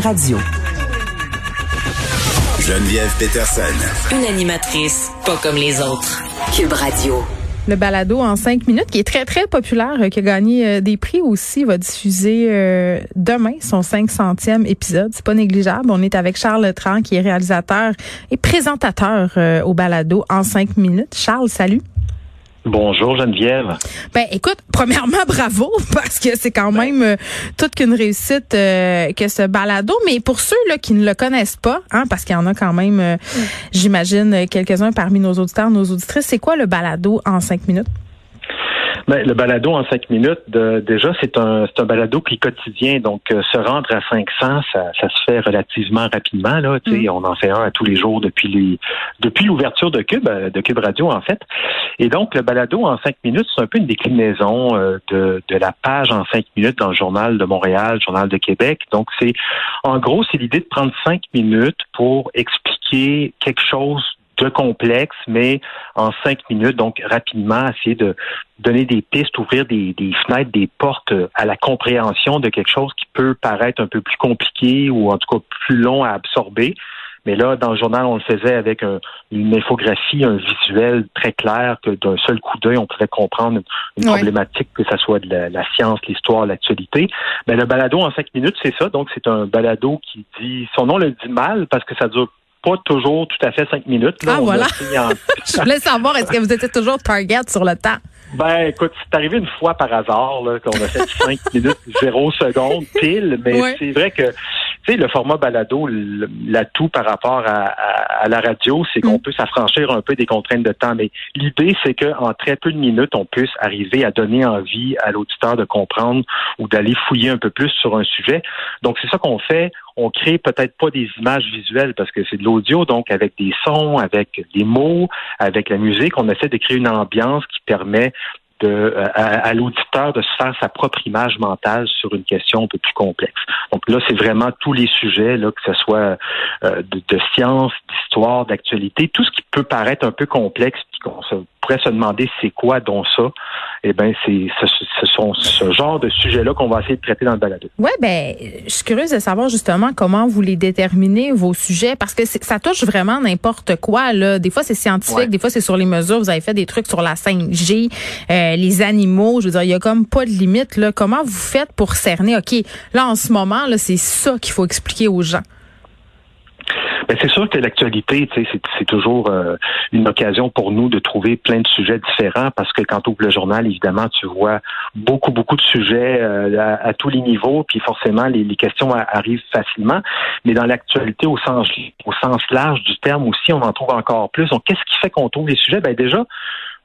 Radio. Geneviève Peterson. Une animatrice pas comme les autres. Cube Radio. Le balado en cinq minutes, qui est très, très populaire, euh, qui a gagné euh, des prix aussi, va diffuser euh, demain son 500e épisode. C'est pas négligeable. On est avec Charles Tran, qui est réalisateur et présentateur au balado en cinq minutes. Charles, salut. Bonjour Geneviève. Ben écoute, premièrement bravo parce que c'est quand même euh, toute qu'une réussite euh, que ce balado. Mais pour ceux là qui ne le connaissent pas, hein, parce qu'il y en a quand même, euh, j'imagine quelques-uns parmi nos auditeurs, nos auditrices, c'est quoi le balado en cinq minutes? Ben, le balado en cinq minutes, déjà, c'est un, c'est un balado qui est quotidien. Donc, euh, se rendre à 500, ça, ça se fait relativement rapidement. Là, mm. On en fait un à tous les jours depuis les, depuis l'ouverture de Cube, euh, de Cube Radio, en fait. Et donc, le balado en cinq minutes, c'est un peu une déclinaison euh, de, de la page en cinq minutes dans le Journal de Montréal, le Journal de Québec. Donc, c'est, en gros, c'est l'idée de prendre cinq minutes pour expliquer quelque chose de complexe, mais en cinq minutes, donc rapidement, essayer de donner des pistes, ouvrir des, fenêtres, des portes à la compréhension de quelque chose qui peut paraître un peu plus compliqué ou en tout cas plus long à absorber. Mais là, dans le journal, on le faisait avec une infographie, un visuel très clair que d'un seul coup d'œil, on pouvait comprendre une, problématique, que ce soit de la, science, l'histoire, l'actualité. Mais le balado en cinq minutes, c'est ça. Donc, c'est un balado qui dit, son nom le dit mal parce que ça dure pas toujours tout à fait cinq minutes. ah, voilà. Je voulais savoir, est-ce que vous étiez toujours target sur le temps? Ben, écoute, c'est arrivé une fois par hasard qu'on a fait cinq minutes, zéro seconde, pile, mais c'est vrai que tu sais, le format balado, l'atout par rapport à, la radio, c'est qu'on mm. peut s'affranchir un peu des contraintes de temps. Mais l'idée, c'est qu'en très peu de minutes, on puisse arriver à donner envie à l'auditeur de comprendre ou d'aller fouiller un peu plus sur un sujet. Donc, c'est ça qu'on fait. On crée peut-être pas des images visuelles parce que c'est de l'audio, donc avec des sons, avec des mots, avec la musique, on essaie de créer une ambiance qui permet euh, à, l'auditeur de se faire sa propre image mentale sur une question un peu plus complexe. Donc là, c'est vraiment tous les sujets, là, que ce soit euh, de, de, science, d'histoire, d'actualité, tout ce qui peut paraître un peu complexe, puis qu'on se pourrait se demander c'est quoi donc ça, eh ben c'est ce, ce, sont ce genre de sujets-là qu'on va essayer de traiter dans le balado. Ouais, ben je suis curieuse de savoir justement comment vous les déterminez vos sujets parce que ça touche vraiment n'importe quoi là. Des fois c'est scientifique, des fois c'est sur les mesures. Vous avez fait des trucs sur la 5G, euh, les animaux. Je veux dire, il y a comme pas de limite là. Comment vous faites pour cerner? Ok, là en ce moment là, c'est ça qu'il faut expliquer aux gens. Ben, c'est sûr que l'actualité, c'est toujours euh, une occasion pour nous de trouver plein de sujets différents parce que quand tu ouvres le journal, évidemment, tu vois beaucoup, beaucoup de sujets euh, à, tous les niveaux, puis forcément, les, questions arrivent facilement. Mais dans l'actualité, au sens, au sens large du terme aussi, on en trouve encore plus. Donc, qu'est-ce qui fait qu'on trouve les sujets? Ben déjà,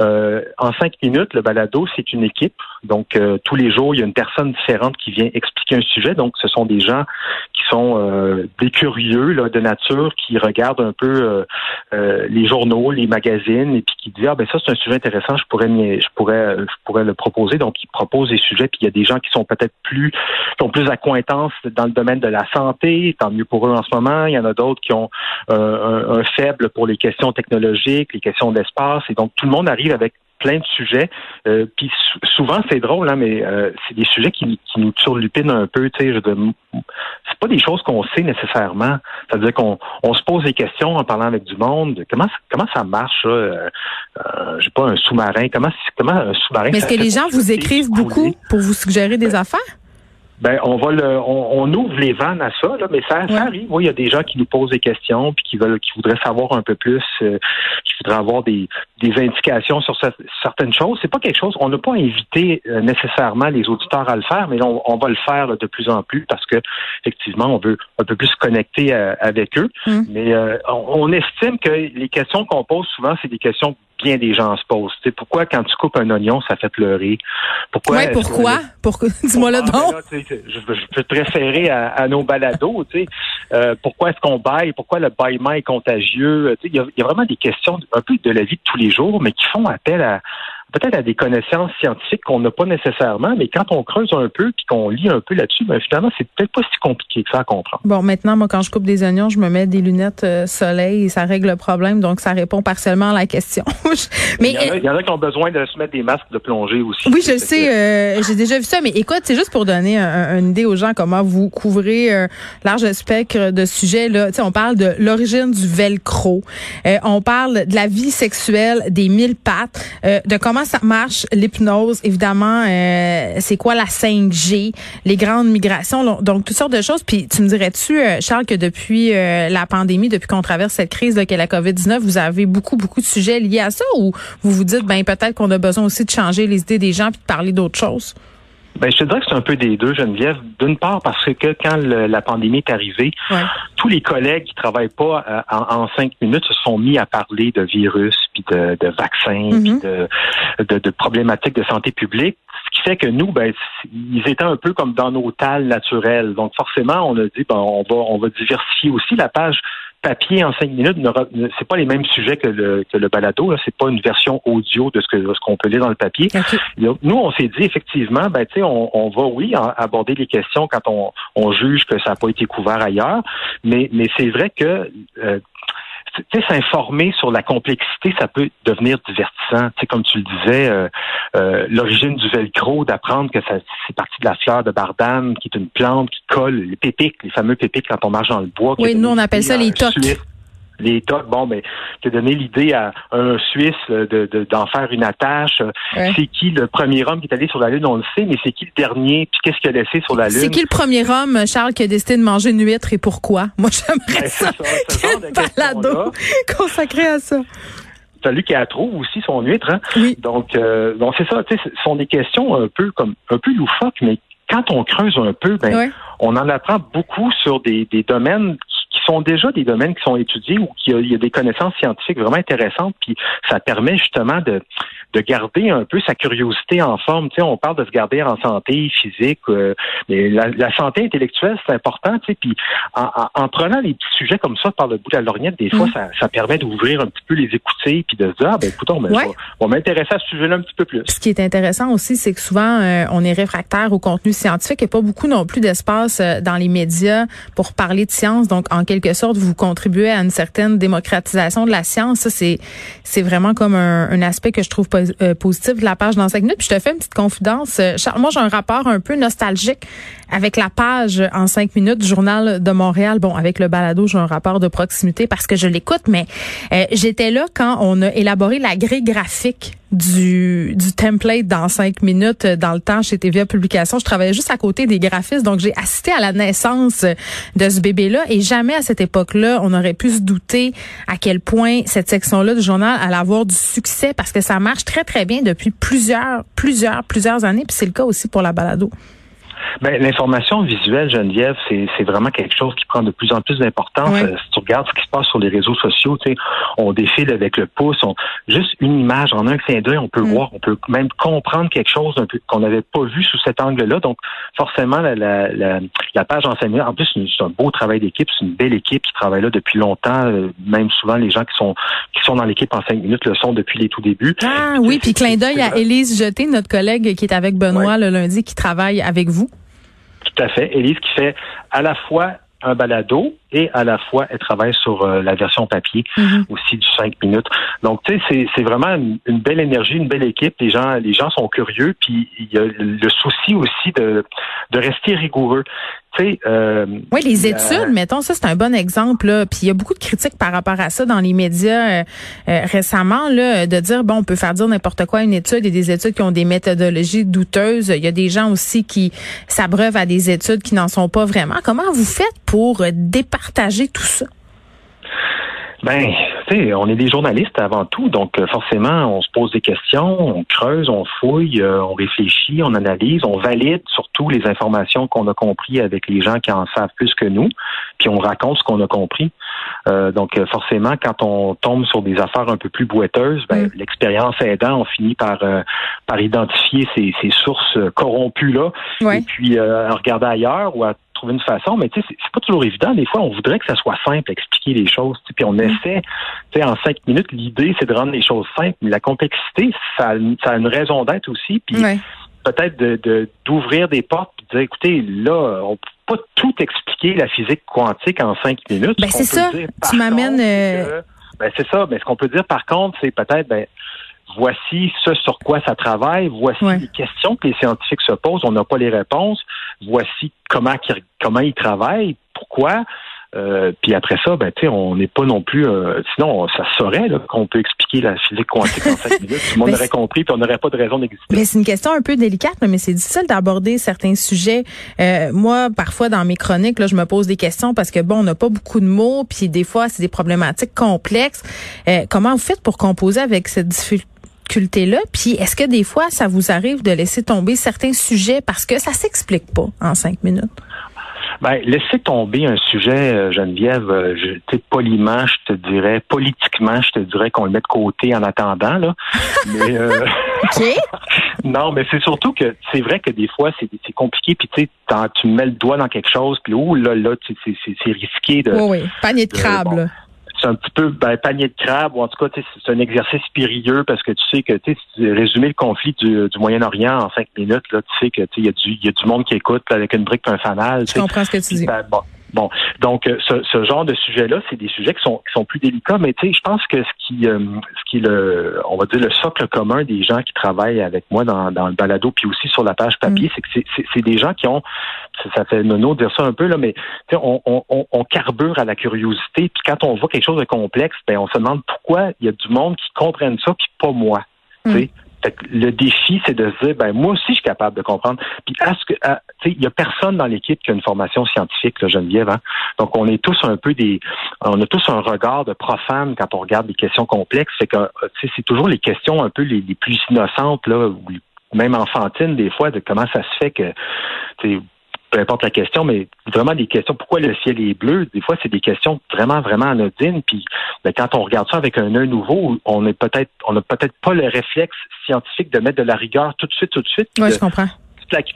euh, en cinq minutes, le balado, c'est une équipe. Donc, euh, tous les jours, il y a une personne différente qui vient expliquer un sujet. Donc, ce sont des gens qui sont euh, des curieux là, de nature, qui regardent un peu les journaux, les magazines, et puis qui disent ah ben ça c'est un sujet intéressant, je pourrais je pourrais je pourrais le proposer. Donc, ils proposent des sujets. Puis il y a des gens qui sont peut-être plus qui ont plus d'acquaintance dans le domaine de la santé. Tant mieux pour eux en ce moment. Il y en a d'autres qui ont un, un faible pour les questions technologiques, les questions d'espace. Et donc, tout le monde arrive avec plein de sujets. Euh, puis souvent, c'est drôle, hein, mais euh, c'est des sujets qui, qui nous turlupinent un peu. Tu sais, c'est pas des choses qu'on sait nécessairement. C'est-à-dire qu'on on se pose des questions en parlant avec du monde. Comment comment ça marche euh, euh, J'ai pas un sous-marin. Comment comment un sous-marin Mais est-ce que les gens vous écrivent beaucoup pour vous suggérer des affaires? Ben, on va le, on, ouvre les vannes à ça, là, mais ça, arrive. Oui, il y a des gens qui nous posent des questions puis qui veulent, qui voudraient savoir un peu plus, euh, qui voudraient avoir des, des indications sur certaines choses. C'est pas quelque chose. On n'a pas invité euh, nécessairement les auditeurs à le faire, mais on, on va le faire de plus en plus parce que effectivement, on veut un peu plus se connecter euh, avec eux. Hum. Mais on, on, estime que les questions qu'on pose souvent, c'est des questions bien des gens se posent. C'est pourquoi quand tu coupes un oignon, ça fait pleurer? Pourquoi? Ouais, pourquoi? Pourquoi? Dis-moi le don. je, peux te référer à, nos balados. Tu sais. Euh, pourquoi est-ce qu'on baille? Pourquoi le bâillement est contagieux? Il y, y a vraiment des questions un peu de la vie de tous les jours, mais qui font appel à, peut-être à des connaissances scientifiques qu'on n'a pas nécessairement, mais quand on creuse un peu puis qu'on lit un peu là-dessus, ben finalement, c'est peut-être pas si compliqué que ça à comprendre. Bon, maintenant, moi, quand je coupe des oignons, je me mets des lunettes euh, soleil et ça règle le problème, donc ça répond partiellement à la question. mais il y, en a, qui ont besoin de se mettre des masques de plongée aussi. Oui, je sais, euh, j'ai déjà vu ça, mais écoute, c'est juste pour donner une idée aux gens comment vous couvrez un euh, large spectre de sujets. Là, on parle de l'origine du velcro, on parle de la vie sexuelle des mille pattes, de comment ça marche, l'hypnose, évidemment, euh, c'est quoi la 5G, les grandes migrations, donc toutes sortes de choses. Puis tu me dirais-tu, euh, Charles, que depuis euh, la pandémie, depuis qu'on traverse cette crise là, qu'est la COVID-19, vous avez beaucoup, beaucoup de sujets liés à ça ou vous vous dites, ben peut-être qu'on a besoin aussi de changer les idées des gens puis de parler d'autres choses? Ben, je te dirais que c'est un peu des deux, Geneviève. D'une part, parce que quand la pandémie est arrivée, tous les collègues qui travaillent pas euh, en, cinq minutes se sont mis à parler de virus, puis de, de vaccins, puis mm-hmm. de, de, problématiques de santé publique. Ce qui fait que nous, ben, ils étaient un peu comme dans nos tales naturelles. Donc forcément, on a dit, ben, on va, on va diversifier aussi la page papier en cinq minutes, c'est pas les mêmes sujets que le, que le balado. C'est pas une version audio de ce que ce qu'on peut lire dans le papier. Nous, on s'est dit effectivement, ben tu sais, on, on, va oui aborder les questions quand on, on juge que ça n'a pas été couvert ailleurs, mais mais c'est vrai que euh, s'informer sur la complexité, ça peut devenir divertissant. Tu sais, comme tu le disais, euh, euh, l'origine du velcro, d'apprendre que ça, c'est parti de la fleur de bardane, qui est une plante qui colle les pépiques, les fameux pépiques quand on marche dans le bois. Oui, nous on appelle ça les tocs les tocs, bon, ben, te donner l'idée à un Suisse de, d'en faire une attache. C'est qui le premier homme qui est allé sur la Lune, on le sait, mais c'est qui le dernier, puis qu'est-ce qu'il a laissé sur la Lune? C'est qui le premier homme, Charles, qui a décidé de manger une huître et pourquoi? Moi, j'aimerais ben, ça. balado consacré à ça a trouvé aussi son huître. Hein? Donc, euh, donc c'est ça. Ce sont des questions un peu comme un peu loufoques, mais quand on creuse un peu, ben, on en apprend beaucoup sur des, des domaines qui sont déjà des domaines qui sont étudiés ou qui il y a des connaissances scientifiques vraiment intéressantes, puis ça permet justement de, de garder un peu sa curiosité en forme. Tu sais, on parle de se garder en santé physique, euh, mais la, santé intellectuelle, c'est important. Tu sais, puis en, prenant des petits sujets comme ça par le bout de la lorgnette, des fois, mm. ça, ça, permet d'ouvrir un petit peu les écouter, puis de se dire, ah, ben écoutons, ben, on va m'intéresser à ce sujet-là un petit peu plus. Ce qui est intéressant aussi, c'est que souvent, euh, on est réfractaire au contenu scientifique et pas beaucoup non plus d'espace euh, dans les médias pour parler de science. Donc, en quelque sorte, vous contribuez à une certaine démocratisation de la science. Ça, c'est, c'est vraiment comme un, un aspect que je trouve euh, positif de la page dans 5 minutes. Puis je te fais une petite confidence. Euh, moi, j'ai un rapport un peu nostalgique avec la page en 5 minutes du Journal de Montréal. Bon, avec le balado, j'ai un rapport de proximité parce que je l'écoute, mais euh, j'étais là quand on a élaboré la grille graphique du, du template dans cinq minutes dans le temps chez TVA Publications. Je travaillais juste à côté des graphistes, donc j'ai assisté à la naissance de ce bébé-là et jamais à cette époque-là, on aurait pu se douter à quel point cette section-là du journal allait avoir du succès parce que ça marche très, très bien depuis plusieurs, plusieurs, plusieurs années. Puis c'est le cas aussi pour la balado. Ben, l'information visuelle, Geneviève, c'est vraiment quelque chose qui prend de plus en plus d'importance. Euh, si tu regardes ce qui se passe sur les réseaux sociaux, tu sais, on défile avec le pouce, on, juste une image en un clin d'œil, on peut mm. voir, on peut même comprendre quelque chose qu'on n'avait pas vu sous cet angle-là. Donc, forcément, la, la, la, page en en plus, c'est un beau travail d'équipe, c'est une belle équipe qui travaille là depuis longtemps. Euh, même souvent, les gens qui sont qui sont dans l'équipe en cinq minutes le sont depuis les tout débuts. Ah oui, puis clin d'œil à Élise Jeté, notre collègue qui est avec Benoît le lundi, qui travaille avec vous. Tout à fait. Élise qui fait à la fois un balado et à la fois elle travaille sur euh, la version papier mm-hmm. aussi du 5 minutes. Donc tu sais c'est vraiment une, belle énergie, une belle équipe, les gens les gens sont curieux puis il y a le souci aussi de de rester rigoureux. Euh, oui, les études, mettons, ça c'est un bon exemple. Là. Puis il y a beaucoup de critiques par rapport à ça dans les médias euh, euh, récemment, là, de dire bon, on peut faire dire n'importe quoi à une étude. et des études qui ont des méthodologies douteuses. Il y a des gens aussi qui s'abreuvent à des études qui n'en sont pas vraiment. Comment vous faites pour départager tout ça? Ben, tu sais, on est des journalistes avant tout, donc euh, forcément, on se pose des questions, on creuse, on fouille, euh, on réfléchit, on analyse, on valide surtout les informations qu'on a compris avec les gens qui en savent plus que nous, puis on raconte ce qu'on a compris. Euh, donc forcément, quand on tombe sur des affaires un peu plus boiteuses, ben, mm. l'expérience aidant, on finit par par identifier ces, ces sources corrompues là, et puis regarder ailleurs ou à trouver une façon, mais tu sais, c'est pas toujours évident. Des fois, on voudrait que ça soit simple, expliquer les choses. Puis on mm. essaie, tu sais, en cinq minutes, l'idée, c'est de rendre les choses simples, mais la complexité, ça, ça a une raison d'être aussi. Puis peut-être de d'ouvrir des portes, de dire, écoutez, là, on peut pas tout expliquer la physique quantique en cinq minutes. Ben c'est ça. tu m'amènes. Euh, ben c'est ça. Mais ce qu'on peut dire par contre, c'est peut-être, ben voici ce sur quoi ça travaille, voici les questions que les scientifiques se posent, on n'a pas les réponses, voici comment, comment ils travaillent, pourquoi? Euh, puis après ça, ben, on n'est pas non plus. Euh, sinon, ça saurait qu'on peut expliquer la physique quantique en cinq minutes. Tout le monde aurait compris, puis on n'aurait pas de raison d'exister. Mais c'est une question un peu délicate, mais c'est difficile d'aborder certains sujets. Euh, moi, parfois dans mes chroniques, là, je me pose des questions parce que bon, on n'a pas beaucoup de mots, puis des fois, c'est des problématiques complexes. comment vous faites pour composer avec cette difficulté-là? Puis est-ce que des fois, ça vous arrive de laisser tomber certains sujets parce que ça s'explique pas en cinq minutes? Ben, laisser tomber un sujet, euh, Geneviève, euh, je, poliment, je te dirais, politiquement, je te dirais qu'on le met de côté en attendant, là. Mais, euh, non, mais c'est surtout que c'est vrai que des fois, c'est, compliqué, puis tu sais, tu mets le doigt dans quelque chose, puis oh là, là, c'est, risqué de... Oui, oui, panier de crabe, c'est un petit peu ben, panier de crabe, ou en tout cas, c'est un exercice périlleux parce que tu sais que tu sais, résumer le conflit du, Moyen-Orient en cinq minutes, là, tu sais que il y a du y a du monde qui écoute avec une brique et un fanal. Je comprends ce que tu dis. Ben, Bon, donc euh, ce, ce genre de sujet-là, c'est des sujets qui sont qui sont plus délicats, mais tu sais, je pense que ce qui euh, ce qui le on va dire le socle commun des gens qui travaillent avec moi dans, dans le balado, puis aussi sur la page papier, mm. c'est que c'est des gens qui ont ça fait nono de dire ça un peu là, mais on, on, on, carbure à la curiosité, puis quand on voit quelque chose de complexe, ben on se demande pourquoi il y a du monde qui comprenne ça, puis pas moi. tu sais. Mm le défi, c'est de se dire, ben moi aussi, je suis capable de comprendre. Puis, est-ce que, il y a personne dans l'équipe qui a une formation scientifique, là, Geneviève. Hein? Donc, on est tous un peu des, on a tous un regard de profane quand on regarde des questions complexes. C'est que, c'est toujours les questions un peu les, plus innocentes là, ou même enfantines des fois de comment ça se fait que peu importe la question, mais vraiment des questions. Pourquoi le ciel est bleu? Des fois, c'est des questions vraiment, vraiment anodines. Puis, ben, quand on regarde ça avec un œil nouveau, on est peut-être, on n'a peut-être pas le réflexe scientifique de mettre de la rigueur tout de suite, tout de suite. Oui, je comprends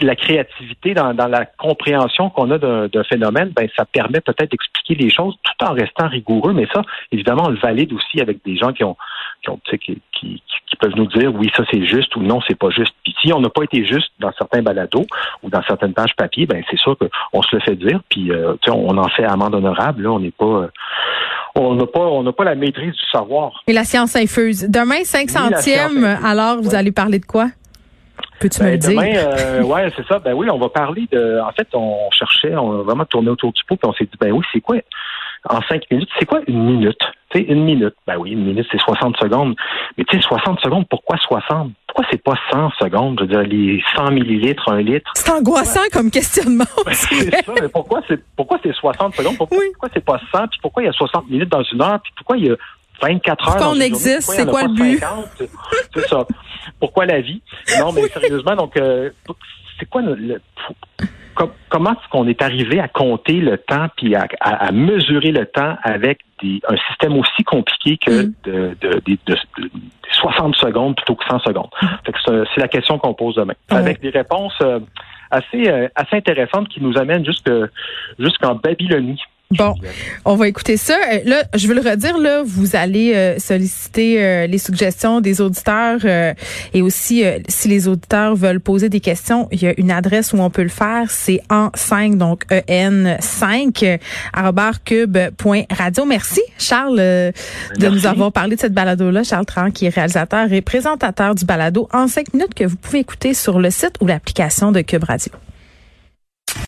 la, créativité dans, la compréhension qu'on a d'un phénomène, ben ça permet peut-être d'expliquer les choses tout en restant rigoureux. Mais ça, évidemment, on le valide aussi avec des gens qui ont, qui, ont, qui, qui, qui peuvent nous dire oui, ça c'est juste ou non, c'est pas juste. Puis si on n'a pas été juste dans certains balados ou dans certaines pages papier, ben c'est sûr qu'on se le fait dire. Puis euh, on en fait amende honorable. Là, on n'est pas euh, on n'a pas, on n'a pas la maîtrise du savoir. Et la science infuse. Demain, 5 centièmes, alors vous allez parler de quoi? Peux-tu me le ben, dire? Euh, ouais, c'est ça. Ben oui, on va parler de. En fait, on cherchait, on a vraiment tourné autour du pot, puis on s'est dit, ben oui, c'est quoi? En cinq minutes, c'est quoi une minute? Tu sais, une minute. Ben oui, une minute, c'est 60 secondes. Mais tu sais, 60 secondes, pourquoi 60? Pourquoi c'est pas 100 secondes? Je veux dire, les 100 millilitres, un litre. C'est angoissant comme questionnement. Ben, c'est ça, mais pourquoi c'est, pourquoi c'est 60 secondes? Pourquoi, pourquoi c'est pas 100? Puis pourquoi il y a 60 minutes dans une heure? Puis pourquoi il y a 24 heures. Pourquoi on existe? C'est quoi le but? C'est ça. Pourquoi la vie? Non, mais sérieusement, donc, euh, c'est quoi le, comment est-ce qu'on est arrivé à compter le temps puis à, à, mesurer le temps avec des, un système aussi compliqué que mm. de, de, de, 60 secondes plutôt que 100 secondes? Mm. c'est la question qu'on pose demain. Avec des réponses euh, assez, euh, assez intéressantes qui nous amènent jusqu'en Babylonie. Bon, on va écouter ça. Euh, là, je veux le redire, là, vous allez euh, solliciter euh, les suggestions des auditeurs et aussi, si les auditeurs veulent poser des questions, il y a une adresse où on peut le faire. C'est en 5, donc en5, cube.radio. Merci, Charles, de nous avoir parlé de cette balado-là. Charles Tran, qui est réalisateur et présentateur du balado en 5 minutes que vous pouvez écouter sur le site ou l'application de Cube Radio.